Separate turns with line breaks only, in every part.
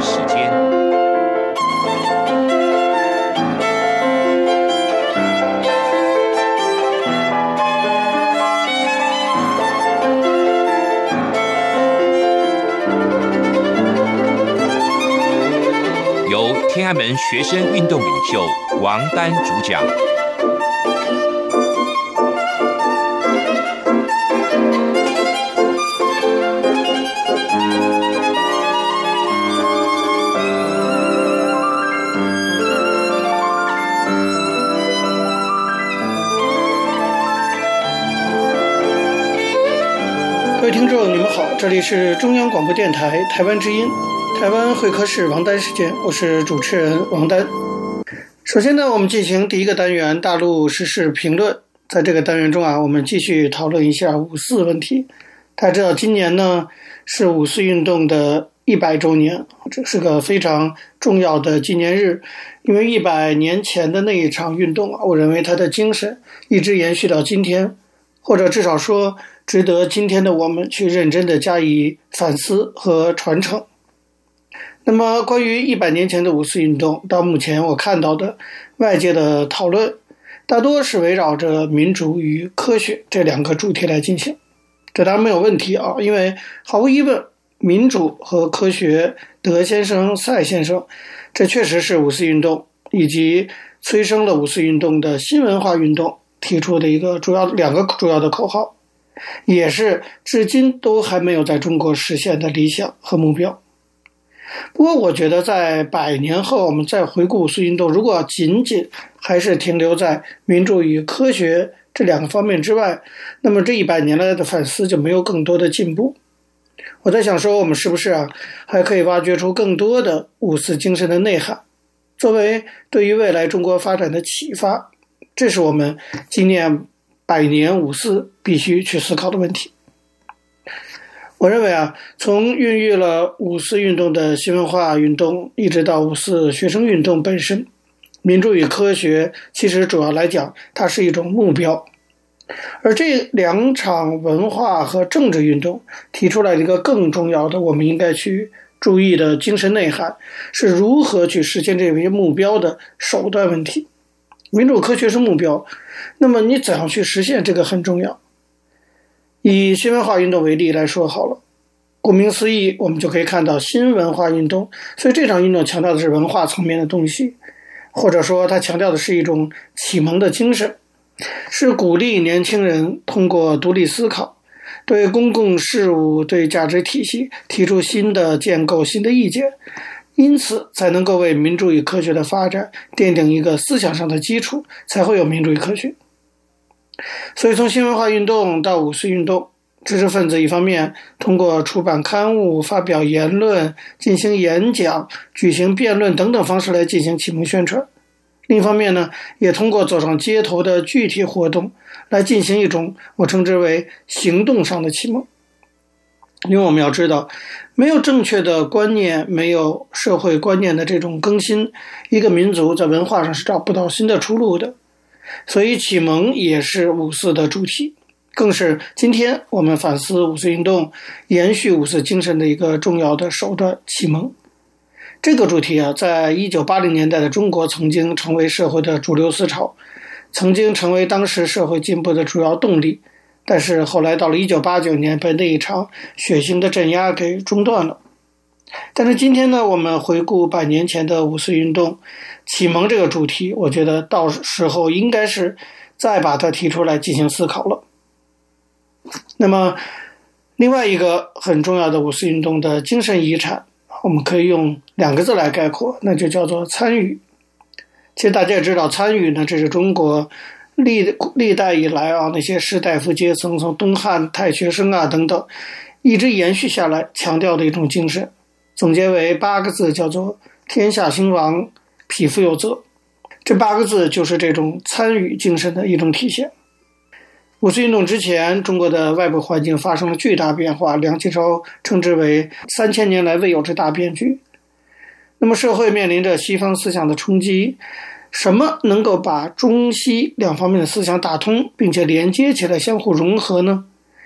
时间，由天安门学生运动领袖王丹主
讲。听众，你们好，这里是中央广播电台台湾之音，台湾会客室王丹时间，我是主持人王丹。首先呢，我们进行第一个单元大陆时事评论。在这个单元中啊，我们继续讨论一下五四问题。大家知道，今年呢是五四运动的一百周年，这是个非常重要的纪念日，因为一百年前的那一场运动啊，我认为它的精神一直延续到今天，或者至少说。值得今天的我们去认真的加以反思和传承。那么，关于一百年前的五四运动，到目前我看到的外界的讨论，大多是围绕着民主与科学这两个主题来进行。这当然没有问题啊，因为毫无疑问，民主和科学，德先生、赛先生，这确实是五四运动以及催生了五四运动的新文化运动提出的一个主要两个主要的口号。也是至今都还没有在中国实现的理想和目标。不过，我觉得在百年后，我们再回顾五四运动，如果仅仅还是停留在民主与科学这两个方面之外，那么这一百年来的反思就没有更多的进步。我在想说，我们是不是啊，还可以挖掘出更多的五四精神的内涵，作为对于未来中国发展的启发？这是我们今年。百年五四必须去思考的问题。我认为啊，从孕育了五四运动的新文化运动，一直到五四学生运动本身，民主与科学其实主要来讲，它是一种目标。而这两场文化和政治运动提出来一个更重要的，我们应该去注意的精神内涵，是如何去实现这些目标的手段问题。民主科学是目标，那么你怎样去实现这个很重要。以新文化运动为例来说好了，顾名思义，我们就可以看到新文化运动。所以这场运动强调的是文化层面的东西，或者说它强调的是一种启蒙的精神，是鼓励年轻人通过独立思考，对公共事务、对价值体系提出新的建构、新的意见。因此，才能够为民主与科学的发展奠定一个思想上的基础，才会有民主与科学。所以，从新文化运动到五四运动，知识分子一方面通过出版刊物、发表言论、进行演讲、举行辩论等等方式来进行启蒙宣传；另一方面呢，也通过走上街头的具体活动来进行一种我称之为行动上的启蒙。因为我们要知道，没有正确的观念，没有社会观念的这种更新，一个民族在文化上是找不到新的出路的。所以，启蒙也是五四的主题，更是今天我们反思五四运动、延续五四精神的一个重要的手段。启蒙这个主题啊，在一九八零年代的中国曾经成为社会的主流思潮，曾经成为当时社会进步的主要动力。但是后来到了一九八九年，被那一场血腥的镇压给中断了。但是今天呢，我们回顾百年前的五四运动启蒙这个主题，我觉得到时候应该是再把它提出来进行思考了。那么，另外一个很重要的五四运动的精神遗产，我们可以用两个字来概括，那就叫做参与。其实大家也知道，参与呢，这是中国。历历代以来啊，那些士大夫阶层，从东汉太学生啊等等，一直延续下来，强调的一种精神，总结为八个字，叫做“天下兴亡，匹夫有责”。这八个字就是这种参与精神的一种体现。五四运动之前，中国的外部环境发生了巨大变化，梁启超称之为三千年来未有之大变局。那么，社会面临着西方思想的冲击。什么能够把中西两方面的思想打通，并且连接起来，相互融合呢？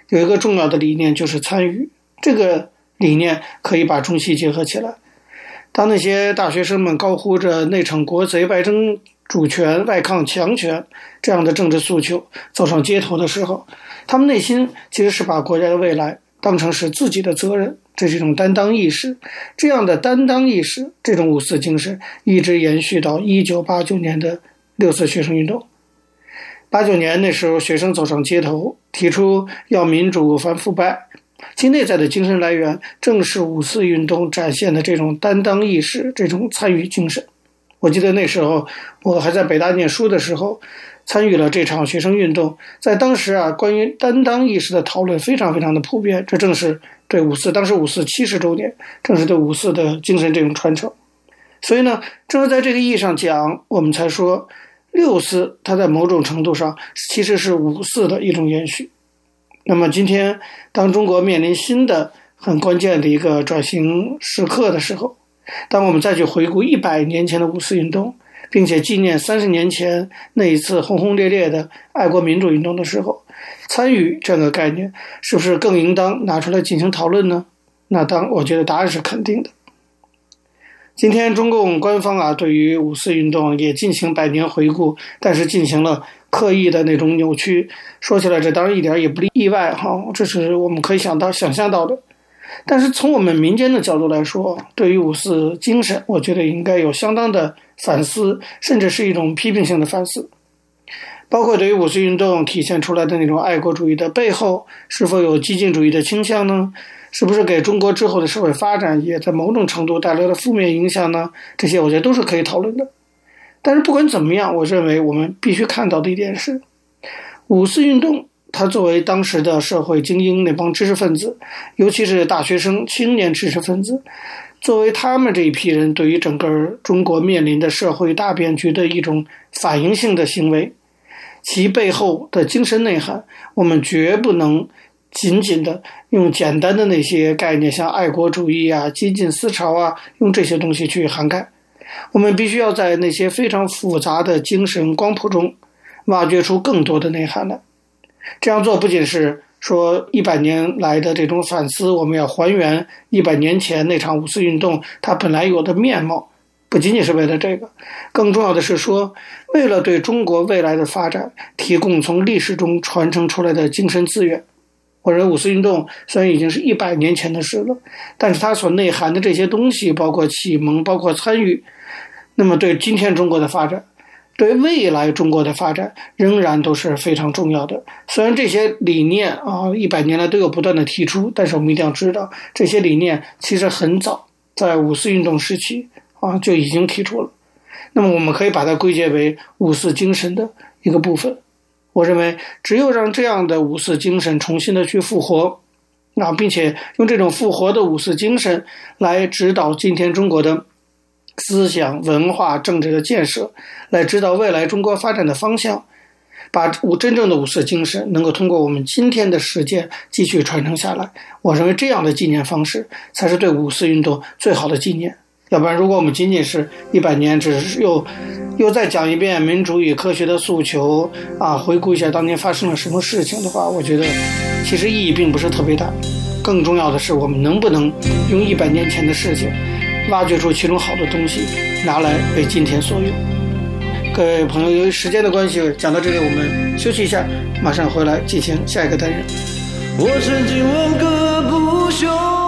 有一个重要的理念就是参与，这个理念可以把中西结合起来。当那些大学生们高呼着“内惩国贼，外争主权，外抗强权”这样的政治诉求走上街头的时候，他们内心其实是把国家的未来当成是自己的责任，这是一种担当意识。这样的担当意识，这种五四精神，一直延续到一九八九年的六四学生运动。八九年那时候，学生走上街头，提出要民主、反腐败，其内在的精神来源正是五四运动展现的这种担当意识、这种参与精神。我记得那时候我还在北大念书的时候，参与了这场学生运动。在当时啊，关于担当意识的讨论非常非常的普遍。这正是对五四，当时五四七十周年，正是对五四的精神这种传承。所以呢，正是在这个意义上讲，我们才说。六四，它在某种程度上其实是五四的一种延续。那么今天，当中国面临新的很关键的一个转型时刻的时候，当我们再去回顾一百年前的五四运动，并且纪念三十年前那一次轰轰烈烈的爱国民主运动的时候，参与这样的概念是不是更应当拿出来进行讨论呢？那当我觉得答案是肯定的。今天中共官方啊，对于五四运动也进行百年回顾，但是进行了刻意的那种扭曲。说起来，这当然一点也不意外哈，这是我们可以想到、想象到的。但是从我们民间的角度来说，对于五四精神，我觉得应该有相当的反思，甚至是一种批评性的反思。包括对于五四运动体现出来的那种爱国主义的背后，是否有激进主义的倾向呢？是不是给中国之后的社会发展也在某种程度带来了负面影响呢？这些我觉得都是可以讨论的。但是不管怎么样，我认为我们必须看到的一点是，五四运动它作为当时的社会精英那帮知识分子，尤其是大学生、青年知识分子，作为他们这一批人对于整个中国面临的社会大变局的一种反应性的行为，其背后的精神内涵，我们绝不能。仅仅的用简单的那些概念，像爱国主义啊、激进思潮啊，用这些东西去涵盖。我们必须要在那些非常复杂的精神光谱中，挖掘出更多的内涵来。这样做不仅是说一百年来的这种反思，我们要还原一百年前那场五四运动它本来有的面貌，不仅仅是为了这个，更重要的是说，为了对中国未来的发展提供从历史中传承出来的精神资源。我认为五四运动虽然已经是一百年前的事了，但是它所内涵的这些东西，包括启蒙，包括参与，那么对今天中国的发展，对未来中国的发展，仍然都是非常重要的。虽然这些理念啊，一百年来都有不断的提出，但是我们一定要知道，这些理念其实很早在五四运动时期啊就已经提出了。那么我们可以把它归结为五四精神的一个部分。我认为，只有让这样的五四精神重新的去复活，啊，并且用这种复活的五四精神来指导今天中国的思想、文化、政治的建设，来指导未来中国发展的方向，把五真正的五四精神能够通过我们今天的实践继续传承下来。我认为这样的纪念方式才是对五四运动最好的纪念。要不然，如果我们仅仅是一百年，只是又又再讲一遍民主与科学的诉求啊，回顾一下当年发生了什么事情的话，我觉得其实意义并不是特别大。更重要的是，我们能不能用一百年前的事情，挖掘出其中好的东西，拿来为今天所用。各位朋友，由于时间的关系，讲到这里，我们休息一下，马上回来进行下一个单元。我曾经问个不休。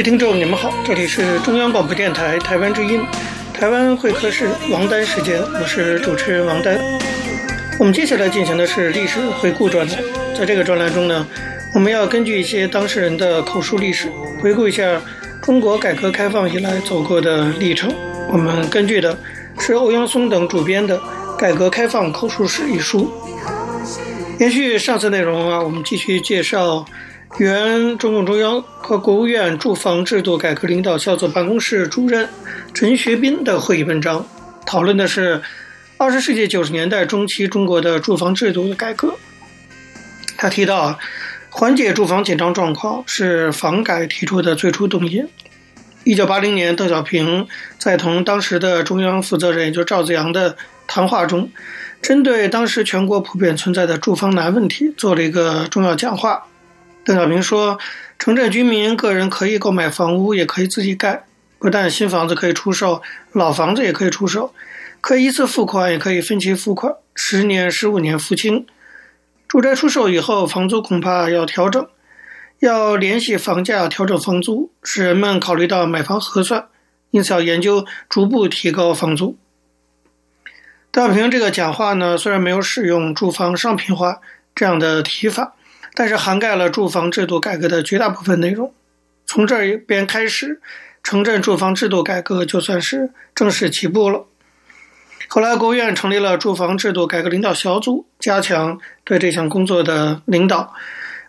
位听众，你们好，这里是中央广播电台台湾之音，台湾会客室王丹时间，我是主持人王丹。我们接下来进行的是历史回顾专栏，在这个专栏中呢，我们要根据一些当事人的口述历史，回顾一下中国改革开放以来走过的历程。我们根据的是欧阳松等主编的《改革开放口述史》一书。延续上次内容啊，我们继续介绍。原中共中央和国务院住房制度改革领导小组办公室主任陈学斌的会议文章，讨论的是二十世纪九十年代中期中国的住房制度的改革。他提到，缓解住房紧张状况是房改提出的最初动因。一九八零年，邓小平在同当时的中央负责人，也就是赵紫阳的谈话中，针对当时全国普遍存在的住房难问题，做了一个重要讲话。邓小平说：“城镇居民个人可以购买房屋，也可以自己盖。不但新房子可以出售，老房子也可以出售，可以一次付款，也可以分期付款，十年、十五年付清。住宅出售以后，房租恐怕要调整，要联系房价调整房租，使人们考虑到买房合算，因此要研究逐步提高房租。”邓小平这个讲话呢，虽然没有使用“住房商品化”这样的提法。但是涵盖了住房制度改革的绝大部分内容，从这一边开始，城镇住房制度改革就算是正式起步了。后来，国务院成立了住房制度改革领导小组，加强对这项工作的领导。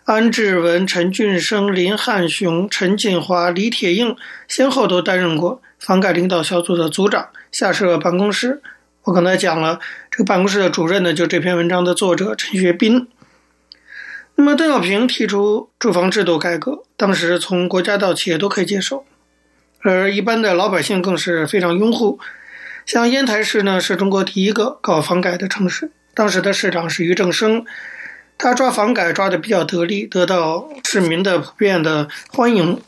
安志文、陈俊生、林汉雄、陈锦华、李铁映先后都担任过房改领导小组的组长，下设办公室。我刚才讲了，这个办公室的主任呢，就这篇文章的作者陈学斌。那么，邓小平提出住房制度改革，当时从国家到企业都可以接受，而一般的老百姓更是非常拥护。像烟台市呢，是中国第一个搞房改的城市，当时的市长是俞正声，他抓房改抓得比较得力，得到市民的普遍的欢迎。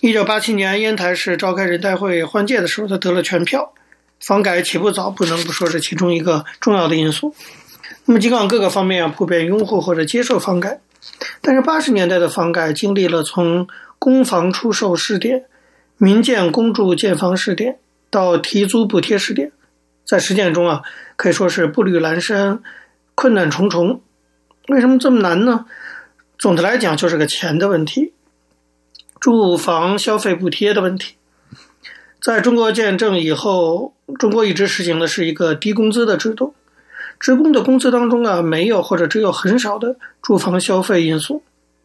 一九八七年，烟台市召开人代会换届的时候，他得了全票。房改起步早，不能不说是其中一个重要的因素。那么，尽管各个方面普遍拥护或者接受房改，但是八十年代的房改经历了从公房出售试点、民建公住建房试点到提租补贴试点，在实践中啊，可以说是步履蹒跚、困难重重。为什么这么难呢？总的来讲，就是个钱的问题，住房消费补贴的问题。在中国建政以后，中国一直实行的是一个低工资的制度。职工的工资当中啊，没有或者只有很少的住房消费因素。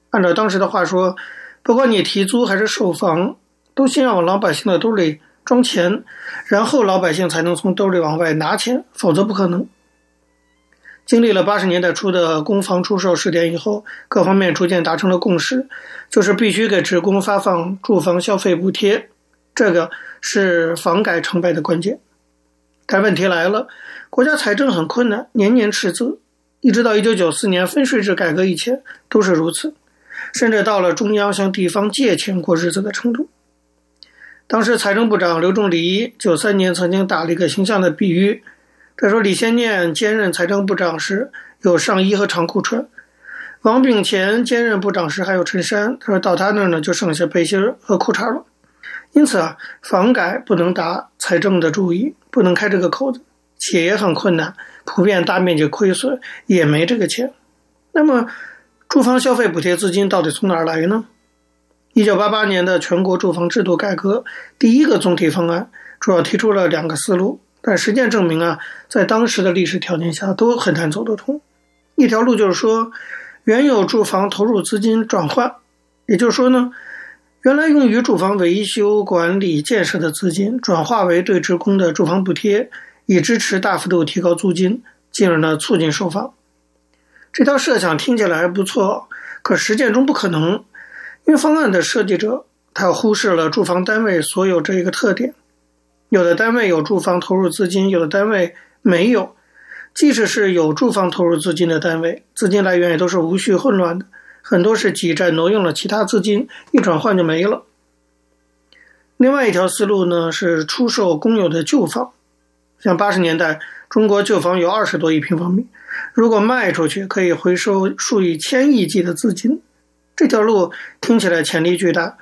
按照当时的话说，不管你提租还是售房，都先要往老百姓的兜里装钱，然后老百姓才能从兜里往外拿钱，否则不可能。经历了八十年代初的公房出售试点以后，各方面逐渐达成了共识，就是必须给职工发放住房消费补贴，这个是房改成败的关键。但问题来了。国家财政很困难，年年赤字，一直到一九九四年分税制改革以前都是如此，甚至到了中央向地方借钱过日子的程度。当时财政部长刘仲藜九三年曾经打了一个形象的比喻，他说李先念兼任财政部长时有上衣和长裤穿，王炳干兼任部长时还有衬衫，他说到他那儿呢就剩下背心和裤衩了。因此啊，房改不能打财政的主意，不能开这个口子。企业也很困难，普遍大面积亏损，也没这个钱。那么，住房消费补贴资金到底从哪儿来呢？一九八八年的全国住房制度改革第一个总体方案，主要提出了两个思路，但实践证明啊，在当时的历史条件下都很难走得通。一条路就是说，原有住房投入资金转换，也就是说呢，原来用于住房维修、管理、建设的资金，转化为对职工的住房补贴。以支持大幅度提高租金，进而呢促进售房。这套设想听起来还不错，可实践中不可能，因为方案的设计者他忽视了住房单位所有这一个特点。有的单位有住房投入资金，有的单位没有。即使是有住房投入资金的单位，资金来源也都是无序混乱的，很多是挤占挪用了其他资金，一转换就没了。另外一条思路呢是出售公有的旧房。像八十年代，中国旧房有二十多亿平方米，如果卖出去，可以回收数以千亿计的资金。这条路听起来潜力巨大，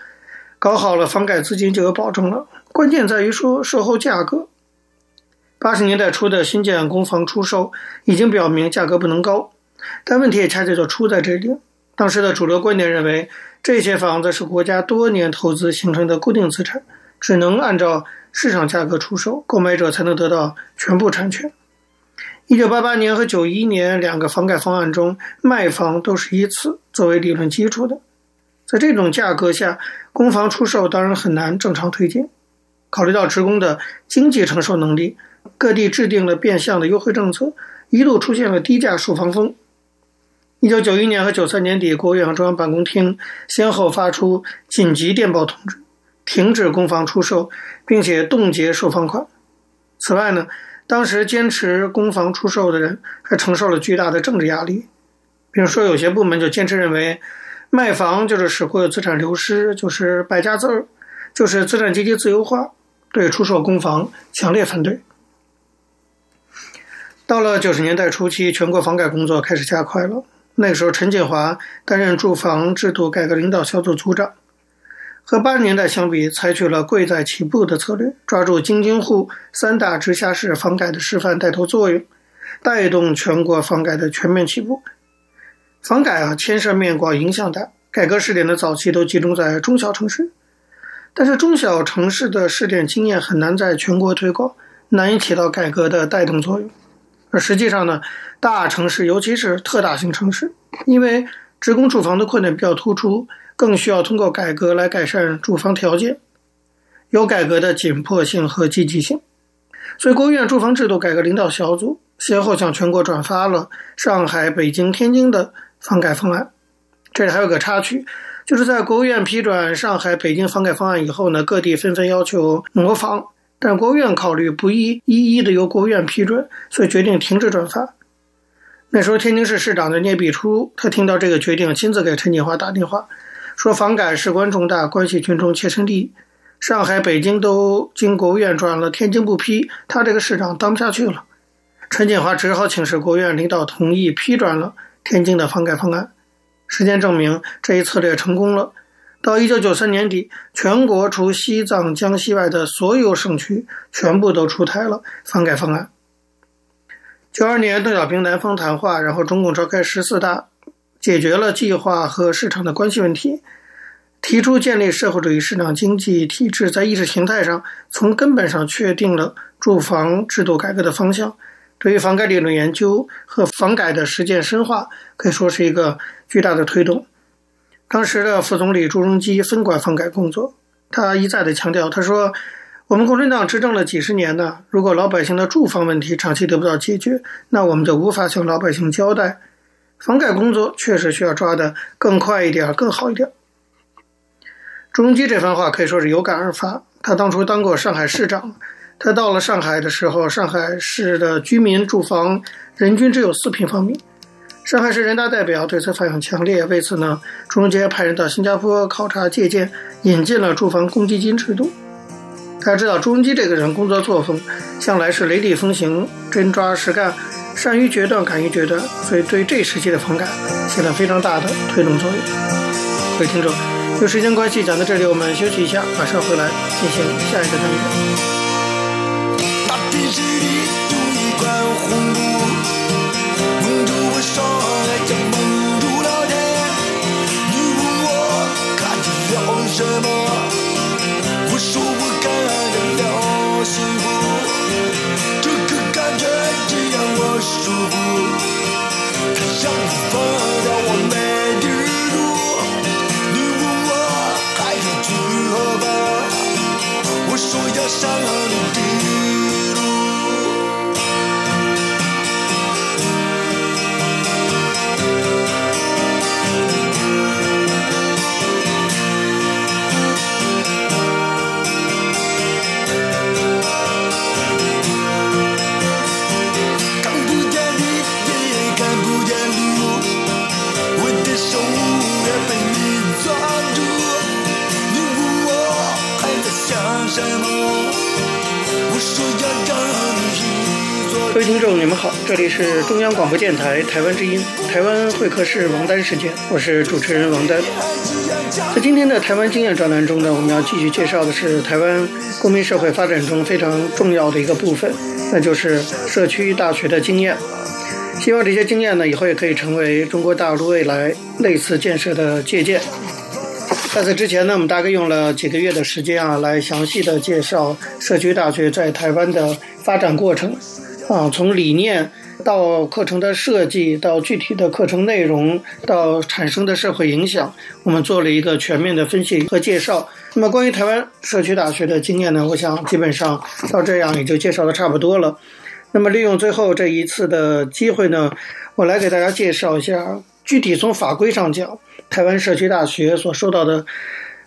搞好了，房改资金就有保证了。关键在于说售后价格。八十年代初的新建公房出售已经表明价格不能高，但问题也恰恰就出在这里。当时的主流观点认为，这些房子是国家多年投资形成的固定资产，只能按照市场价格出售，购买者才能得到全部产权。一九八八年和九一年两个房改方案中，卖房都是以此作为理论基础的。在这种价格下，公房出售当然很难正常推进。考虑到职工的经济承受能力，各地制定了变相的优惠政策，一度出现了低价售房风。一九九一年和九三年底，国务院和中央办公厅先后发出紧急电报通知，停止公房出售，并且冻结售房款。此外呢，当时坚持公房出售的人还承受了巨大的政治压力，比如说有些部门就坚持认为，卖房就是使国有资产流失，就是败家子儿，就是资产阶级自由化，对出售公房强烈反对。到了九十年代初期，全国房改工作开始加快了。那个时候，陈锦华担任住房制度改革领导小组组长，和八十年代相比，采取了贵在起步的策略，抓住京津沪三大直辖市房改的示范带头作用，带动全国房改的全面起步。房改啊，牵涉面广，影响大，改革试点的早期都集中在中小城市，但是中小城市的试点经验很难在全国推广，难以起到改革的带动作用。而实际上呢，大城市，尤其是特大型城市，因为职工住房的困难比较突出，更需要通过改革来改善住房条件，有改革的紧迫性和积极性。所以，国务院住房制度改革领导小组先后向全国转发了上海、北京、天津的房改方案。这里还有个插曲，就是在国务院批准上海、北京房改方案以后呢，各地纷纷要求模仿。但国务院考虑不宜一一的由国务院批准，所以决定停止转发。那时候天津市市长的聂必初，他听到这个决定，亲自给陈锦华打电话，说房改事关重大，关系群众切身利益。上海、北京都经国务院转了，天津不批，他这个市长当不下去了。陈锦华只好请示国务院领导同意批转了天津的房改方案。时间证明，这一策略成功了。到一九九三年底，全国除西藏、江西外的所有省区全部都出台了房改方案。九二年，邓小平南方谈话，然后中共召开十四大，解决了计划和市场的关系问题，提出建立社会主义市场经济体制，在意识形态上从根本上确定了住房制度改革的方向。对于房改理论研究和房改的实践深化，可以说是一个巨大的推动。当时的副总理朱镕基分管房改工作，他一再的强调，他说：“我们共产党执政了几十年呢，如果老百姓的住房问题长期得不到解决，那我们就无法向老百姓交代。房改工作确实需要抓得更快一点，更好一点。”朱镕基这番话可以说是有感而发。他当初当过上海市长，他到了上海的时候，上海市的居民住房人均只有四平方米。上海市人大代表对此反应强烈，为此呢，朱镕基派人到新加坡考察借鉴，引进了住房公积金制度。大家知道，朱镕基这个人工作作风向来是雷厉风行、真抓实干、善于决断、敢于决断，所以对这时期的房改起了非常大的推动作用。各位听众，由于时间关系，讲到这里，我们休息一下，马上回来进行下一个单元。我舒服，它让我放掉我没地住。你问我还要去何方？我说要上天。各位听众，你们好，这里是中央广播电台台湾之音，台湾会客室王丹时间，我是主持人王丹。在今天的台湾经验专栏中呢，我们要继续介绍的是台湾公民社会发展中非常重要的一个部分，那就是社区大学的经验。希望这些经验呢，以后也可以成为中国大陆未来类似建设的借鉴。在此之前呢，我们大概用了几个月的时间啊，来详细的介绍社区大学在台湾的发展过程。啊，从理念到课程的设计，到具体的课程内容，到产生的社会影响，我们做了一个全面的分析和介绍。那么，关于台湾社区大学的经验呢，我想基本上到这样也就介绍的差不多了。那么，利用最后这一次的机会呢，我来给大家介绍一下，具体从法规上讲，台湾社区大学所受到的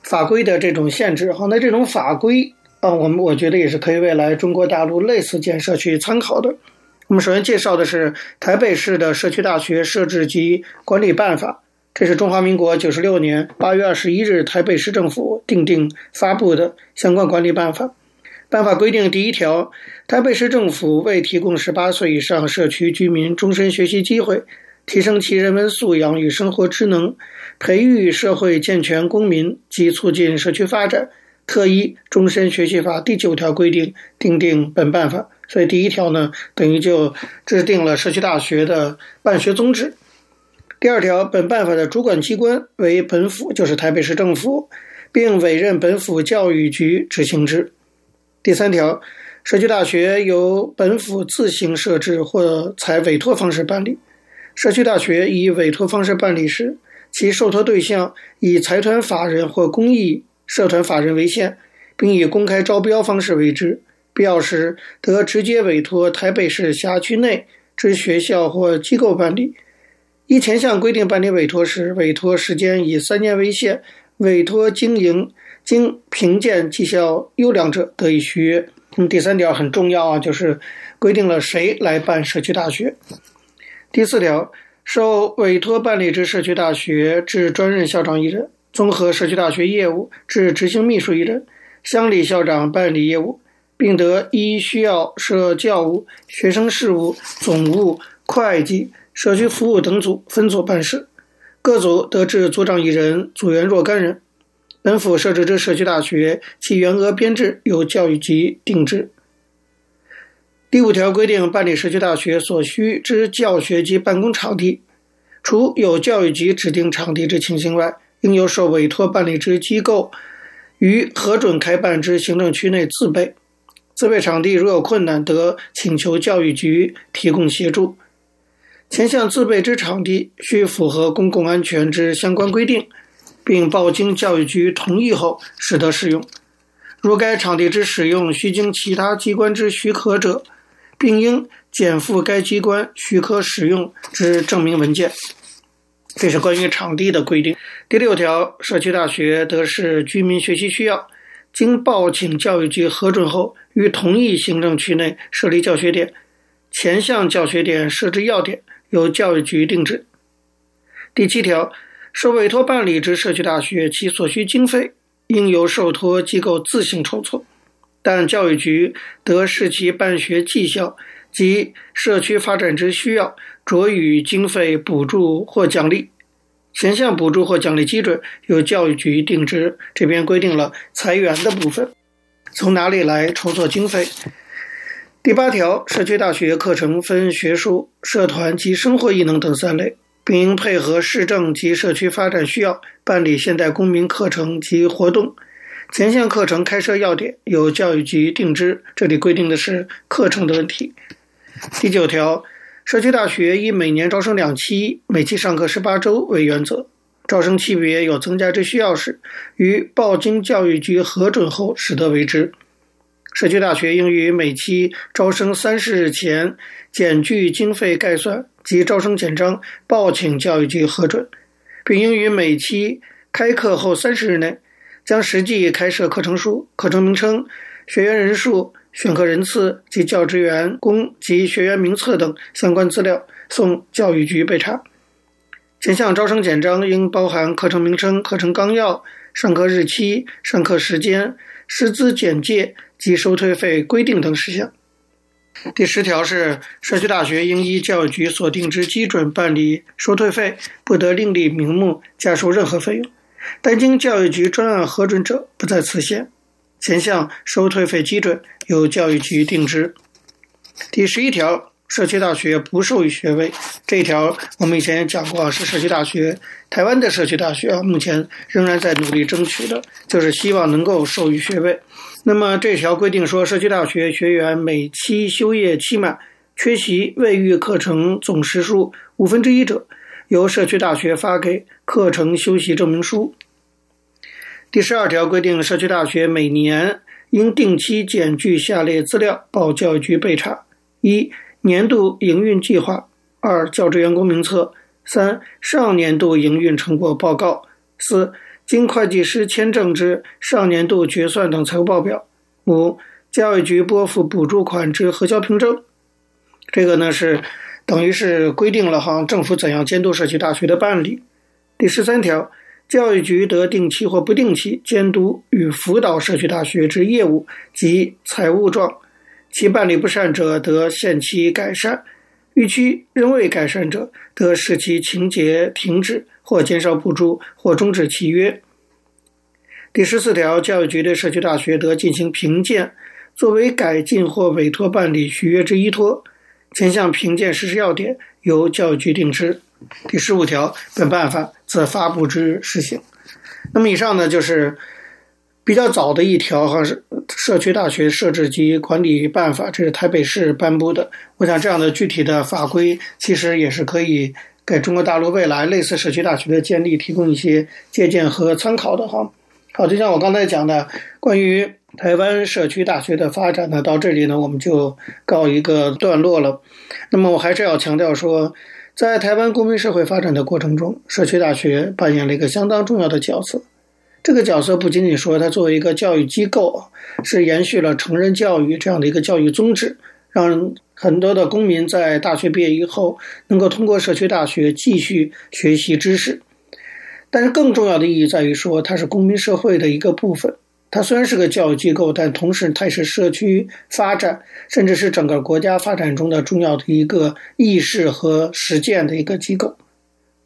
法规的这种限制。好，那这种法规。啊，我们我觉得也是可以未来中国大陆类似建设去参考的。我们首先介绍的是台北市的社区大学设置及管理办法，这是中华民国九十六年八月二十一日台北市政府订定发布的相关管理办法。办法规定第一条，台北市政府为提供十八岁以上社区居民终身学习机会，提升其人文素养与生活职能，培育社会健全公民及促进社区发展。特依《终身学习法》第九条规定订定本办法，所以第一条呢，等于就制定了社区大学的办学宗旨。第二条，本办法的主管机关为本府，就是台北市政府，并委任本府教育局执行之。第三条，社区大学由本府自行设置或采委托方式办理。社区大学以委托方式办理时，其受托对象以财团法人或公益。社团法人为限，并以公开招标方式为之。必要时，得直接委托台北市辖区内之学校或机构办理。依前项规定办理委托时，委托时间以三年为限。委托经营经评鉴绩效优良者，得以续约。嗯，第三条很重要啊，就是规定了谁来办社区大学。第四条，受委托办理之社区大学，置专任校长一人。综合社区大学业务，置执行秘书一人，乡里校长办理业务，并得依需要设教务、学生事务、总务、会计、社区服务等组分组办事。各组得置组长一人，组员若干人。本府设置之社区大学，其员额编制由教育局定制。第五条规定，办理社区大学所需之教学及办公场地，除有教育局指定场地之情形外，应由受委托办理之机构于核准开办之行政区内自备。自备场地如有困难，得请求教育局提供协助。前项自备之场地须符合公共安全之相关规定，并报经教育局同意后，始得使用。如该场地之使用需经其他机关之许可者，并应减负该机关许可使用之证明文件。这是关于场地的规定。第六条，社区大学得视居民学习需要，经报请教育局核准后，于同一行政区内设立教学点。前项教学点设置要点由教育局定制。第七条，受委托办理之社区大学，其所需经费应由受托机构自行筹措，但教育局得视其办学绩效及社区发展之需要。酌予经费补助或奖励，前项补助或奖励基准由教育局定之。这边规定了裁员的部分，从哪里来筹措经费？第八条，社区大学课程分学术、社团及生活艺能等三类，并应配合市政及社区发展需要，办理现代公民课程及活动。前项课程开设要点由教育局定之。这里规定的是课程的问题。第九条。社区大学以每年招生两期，每期上课十八周为原则。招生期别有增加之需要时，于报经教育局核准后，始得为之。社区大学应于每期招生三十日前检具经费概算及招生简章，报请教育局核准，并应于每期开课后三十日内，将实际开设课程数、课程名称、学员人数。选课人次及教职员工及学员名册等相关资料送教育局备查。前项招生简章应包含课程名称、课程纲要、上课日期、上课时间、师资简介及收退费规定等事项。第十条是社区大学应依教育局所定之基准办理收退费，不得另立名目加收任何费用。但经教育局专案核准者，不在此限。前项收退费基准由教育局定之。第十一条，社区大学不授予学位。这一条我们以前也讲过，是社区大学，台湾的社区大学啊，目前仍然在努力争取的，就是希望能够授予学位。那么这条规定说，社区大学学员每期修业期满缺席未逾课程总时数五分之一者，由社区大学发给课程修习证明书。第十二条规定，社区大学每年应定期检具下列资料，报教育局备查：一、年度营运计划；二、教职员工名册；三、上年度营运成果报告；四、经会计师签证之上年度决算等财务报表；五、教育局拨付补助款之核销凭证。这个呢是等于是规定了哈政府怎样监督社区大学的办理。第十三条。教育局得定期或不定期监督与辅导社区大学之业务及财务状，其办理不善者，得限期改善；逾期仍未改善者，得使其情节停止或减少补助或终止契约。第十四条，教育局对社区大学得进行评鉴，作为改进或委托办理续约之依托。前项评鉴实施要点由教育局定之。第十五条，本办法自发布之日施行。那么以上呢，就是比较早的一条哈，社区大学设置及管理办法，这是台北市颁布的。我想这样的具体的法规，其实也是可以给中国大陆未来类似社区大学的建立提供一些借鉴和参考的哈。好，就像我刚才讲的，关于台湾社区大学的发展呢，到这里呢，我们就告一个段落了。那么我还是要强调说。在台湾公民社会发展的过程中，社区大学扮演了一个相当重要的角色。这个角色不仅仅说它作为一个教育机构，是延续了成人教育这样的一个教育宗旨，让很多的公民在大学毕业以后能够通过社区大学继续学习知识。但是更重要的意义在于说，它是公民社会的一个部分。它虽然是个教育机构，但同时它也是社区发展，甚至是整个国家发展中的重要的一个意识和实践的一个机构。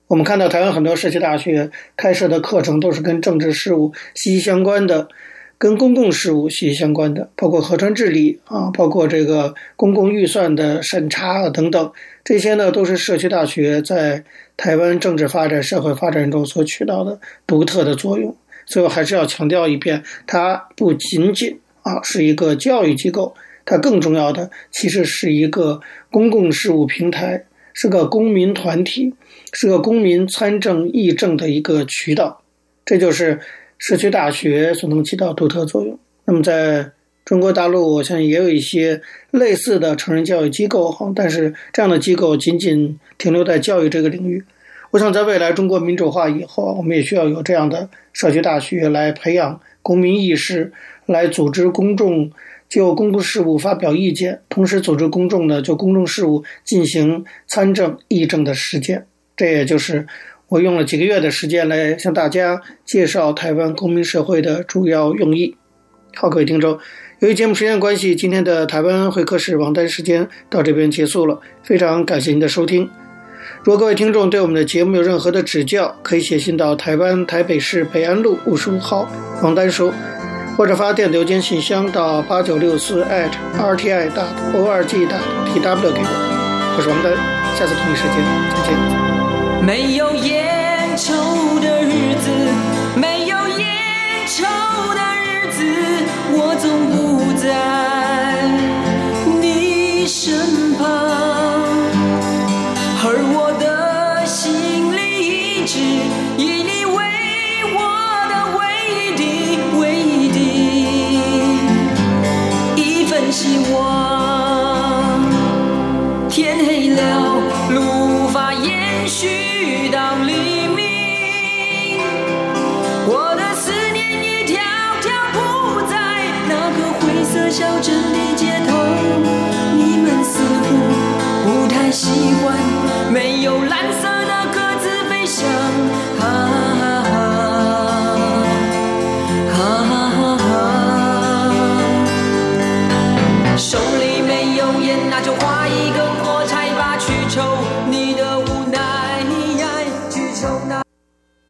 我们看到台湾很多社区大学开设的课程都是跟政治事务息息相关的，跟公共事务息息相关的，包括河川治理啊，包括这个公共预算的审查等等，这些呢都是社区大学在台湾政治发展、社会发展中所起到的独特的作用。最后还是要强调一遍，它不仅仅啊是一个教育机构，它更重要的其实是一个公共事务平台，是个公民团体，是个公民参政议政的一个渠道。这就是社区大学所能起到独特作用。那么在中国大陆，我相信也有一些类似的成人教育机构哈，但是这样的机构仅仅停留在教育这个领域。我想，在未来中国民主化以后，我们也需要有这样的社区大学来培养公民意识，来组织公众就公共事务发表意见，同时组织公众呢就公众事务进行参政议政的实践。这也就是我用了几个月的时间来向大家介绍台湾公民社会的主要用意。好，各位听众，由于节目时间关系，今天的台湾会客室王丹时间到这边结束了，非常感谢您的收听。如果各位听众对我们的节目有任何的指教，可以写信到台湾台北市北安路五十五号王丹收，或者发电子邮件信箱到八九六四 @rti 大 org 大 tw 给我。我是王丹，下次同一时间再见。没有烟抽的日子，没有烟抽的日子，我总不在